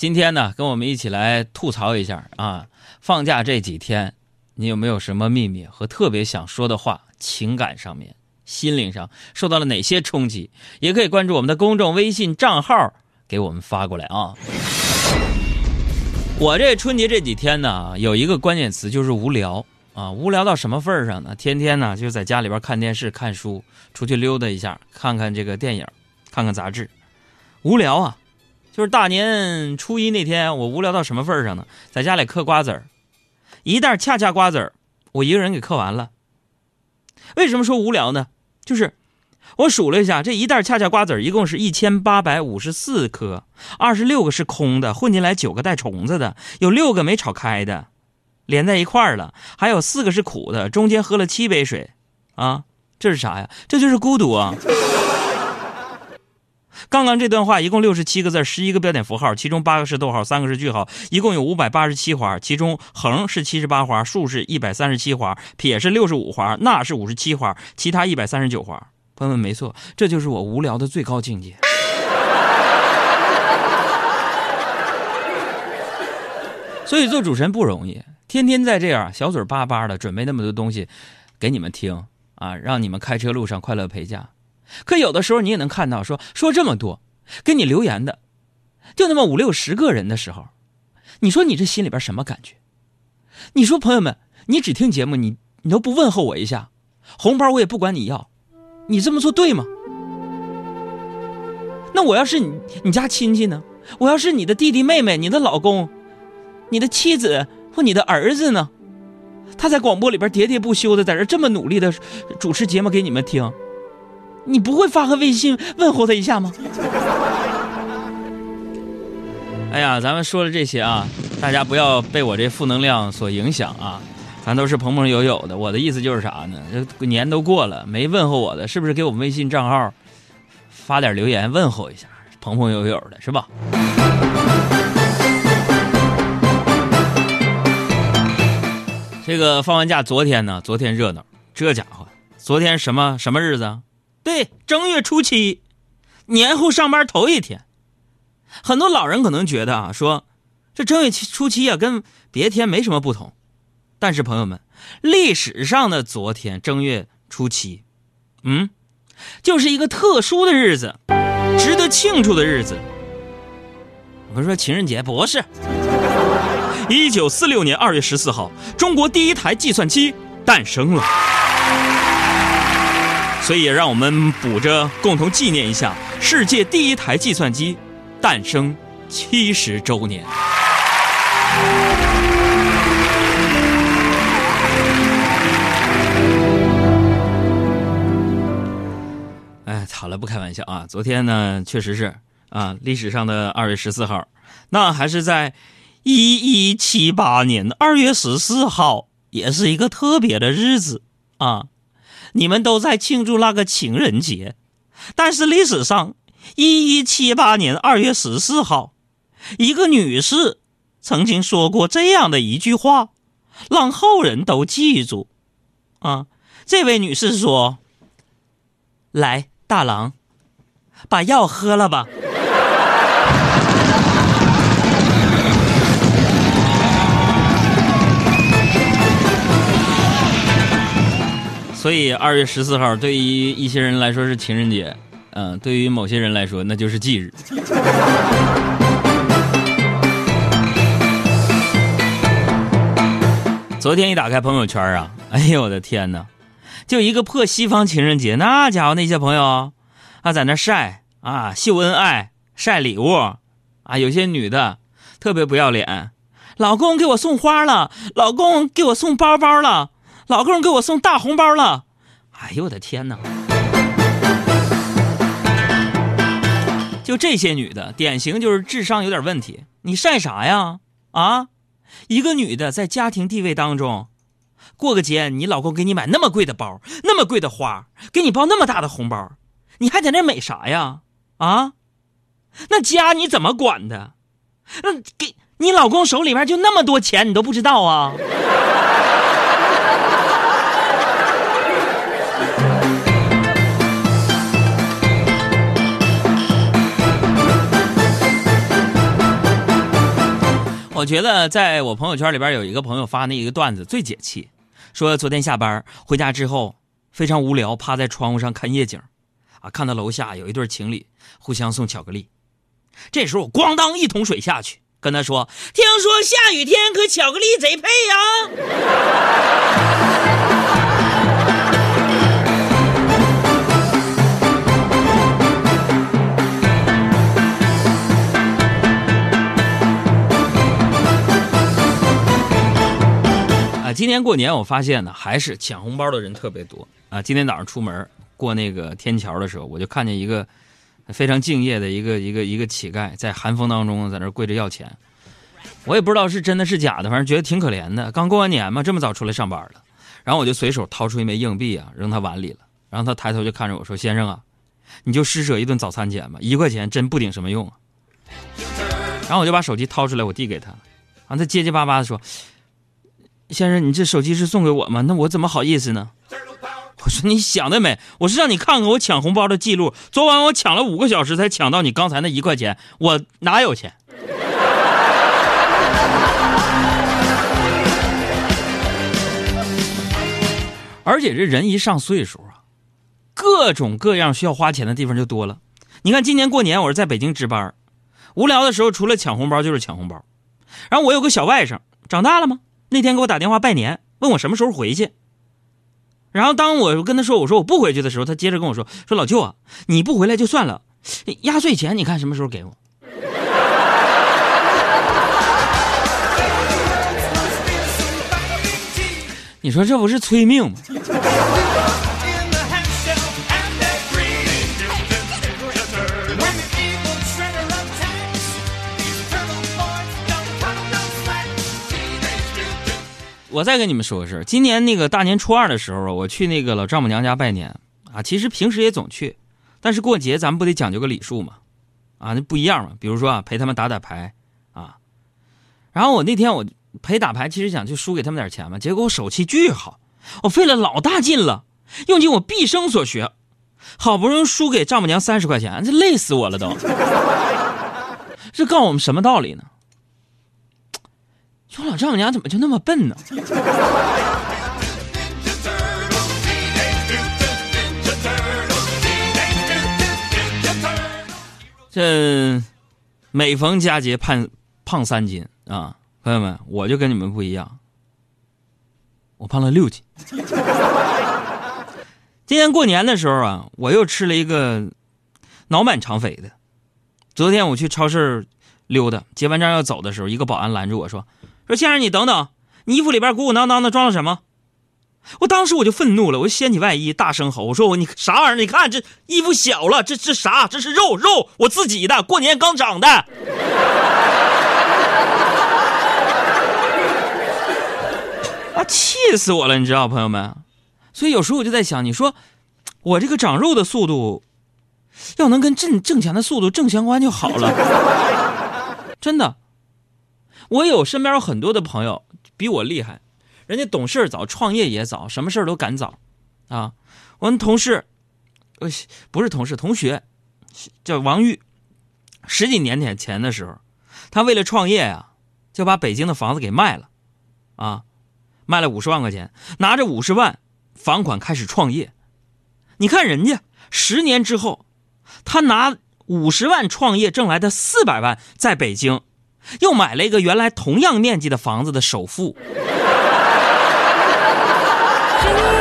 今天呢，跟我们一起来吐槽一下啊！放假这几天，你有没有什么秘密和特别想说的话？情感上面、心灵上受到了哪些冲击？也可以关注我们的公众微信账号，给我们发过来啊！我这春节这几天呢，有一个关键词就是无聊啊！无聊到什么份儿上呢？天天呢就在家里边看电视、看书，出去溜达一下，看看这个电影，看看杂志，无聊啊！就是大年初一那天，我无聊到什么份儿上呢？在家里嗑瓜子儿，一袋恰恰瓜子儿，我一个人给嗑完了。为什么说无聊呢？就是我数了一下，这一袋恰恰瓜子儿一共是一千八百五十四颗，二十六个是空的，混进来九个带虫子的，有六个没炒开的，连在一块儿了，还有四个是苦的，中间喝了七杯水，啊，这是啥呀？这就是孤独啊！刚刚这段话一共六十七个字，十一个标点符号，其中八个是逗号，三个是句号，一共有五百八十七划，其中横是七十八划，竖是一百三十七划，撇是六十五划，捺是五十七划，其他一百三十九划。朋友们，没错，这就是我无聊的最高境界。所以做主持人不容易，天天在这样小嘴巴巴的准备那么多东西给你们听啊，让你们开车路上快乐陪驾。可有的时候你也能看到，说说这么多，给你留言的，就那么五六十个人的时候，你说你这心里边什么感觉？你说朋友们，你只听节目，你你都不问候我一下，红包我也不管你要，你这么做对吗？那我要是你你家亲戚呢？我要是你的弟弟妹妹、你的老公、你的妻子或你的儿子呢？他在广播里边喋喋不休的在这这么努力的主持节目给你们听。你不会发个微信问候他一下吗？哎呀，咱们说了这些啊，大家不要被我这负能量所影响啊，咱都是朋朋友友的。我的意思就是啥呢？这年都过了，没问候我的，是不是给我们微信账号发点留言问候一下，朋朋友友的是吧？这个放完假昨天呢，昨天热闹，这家伙，昨天什么什么日子？对，正月初七，年后上班头一天，很多老人可能觉得啊，说这正月初七啊，跟别天没什么不同。但是朋友们，历史上的昨天正月初七，嗯，就是一个特殊的日子，值得庆祝的日子。我说情人节不是。一九四六年二月十四号，中国第一台计算机诞生了。所以，让我们补着共同纪念一下世界第一台计算机诞生七十周年。哎，好了，不开玩笑啊！昨天呢，确实是啊，历史上的二月十四号，那还是在一一七八年二月十四号，也是一个特别的日子啊。你们都在庆祝那个情人节，但是历史上，一一七八年二月十四号，一个女士曾经说过这样的一句话，让后人都记住。啊，这位女士说：“来，大郎，把药喝了吧。”所以二月十四号对于一些人来说是情人节，嗯，对于某些人来说那就是忌日。昨天一打开朋友圈啊，哎呦我的天哪，就一个破西方情人节，那家伙那些朋友啊在那晒啊秀恩爱晒礼物啊，有些女的特别不要脸，老公给我送花了，老公给我送包包了。老公给我送大红包了，哎呦我的天哪！就这些女的，典型就是智商有点问题。你晒啥呀？啊，一个女的在家庭地位当中，过个节，你老公给你买那么贵的包，那么贵的花，给你包那么大的红包，你还在那美啥呀？啊，那家你怎么管的？那给你老公手里面就那么多钱，你都不知道啊？我觉得在我朋友圈里边有一个朋友发那一个段子最解气，说昨天下班回家之后非常无聊，趴在窗户上看夜景，啊，看到楼下有一对情侣互相送巧克力，这时候我咣当一桶水下去，跟他说：“听说下雨天和巧克力贼配呀。”今年过年，我发现呢，还是抢红包的人特别多啊！今天早上出门过那个天桥的时候，我就看见一个非常敬业的一个一个一个乞丐，在寒风当中在那跪着要钱。我也不知道是真的是假的，反正觉得挺可怜的。刚过完年嘛，这么早出来上班了，然后我就随手掏出一枚硬币啊，扔他碗里了。然后他抬头就看着我说：“先生啊，你就施舍一顿早餐钱吧，一块钱真不顶什么用啊。”然后我就把手机掏出来，我递给他，然后他结结巴巴的说。先生，你这手机是送给我吗？那我怎么好意思呢？我说你想得美，我是让你看看我抢红包的记录。昨晚我抢了五个小时才抢到你刚才那一块钱，我哪有钱？而且这人一上岁数啊，各种各样需要花钱的地方就多了。你看今年过年我是在北京值班，无聊的时候除了抢红包就是抢红包。然后我有个小外甥，长大了吗？那天给我打电话拜年，问我什么时候回去。然后当我跟他说我说我不回去的时候，他接着跟我说说老舅啊，你不回来就算了，压岁钱你看什么时候给我？你说这不是催命吗？我再跟你们说个事儿，今年那个大年初二的时候我去那个老丈母娘家拜年啊。其实平时也总去，但是过节咱们不得讲究个礼数嘛？啊，那不一样嘛。比如说啊，陪他们打打牌啊。然后我那天我陪打牌，其实想去输给他们点钱嘛。结果我手气巨好，我费了老大劲了，用尽我毕生所学，好不容易输给丈母娘三十块钱，这累死我了都。这告诉我们什么道理呢？说老丈母娘怎么就那么笨呢？这每逢佳节胖胖三斤啊，朋友们，我就跟你们不一样，我胖了六斤。今年过年的时候啊，我又吃了一个脑满肠肥的。昨天我去超市溜达，结完账要走的时候，一个保安拦住我说。说先生，你等等，你衣服里边鼓鼓囊囊的装了什么？我当时我就愤怒了，我就掀起外衣，大声吼：“我说我你啥玩意儿？你看这衣服小了，这这啥？这是肉肉，我自己的，过年刚长的。”啊，气死我了，你知道，朋友们。所以有时候我就在想，你说我这个长肉的速度，要能跟挣挣钱的速度正相关就好了，真的。我有身边有很多的朋友比我厉害，人家懂事早，创业也早，什么事都赶早，啊！我们同事，呃，不是同事，同学，叫王玉，十几年前前的时候，他为了创业呀，就把北京的房子给卖了，啊，卖了五十万块钱，拿着五十万房款开始创业。你看人家十年之后，他拿五十万创业挣来的四百万，在北京。又买了一个原来同样面积的房子的首付。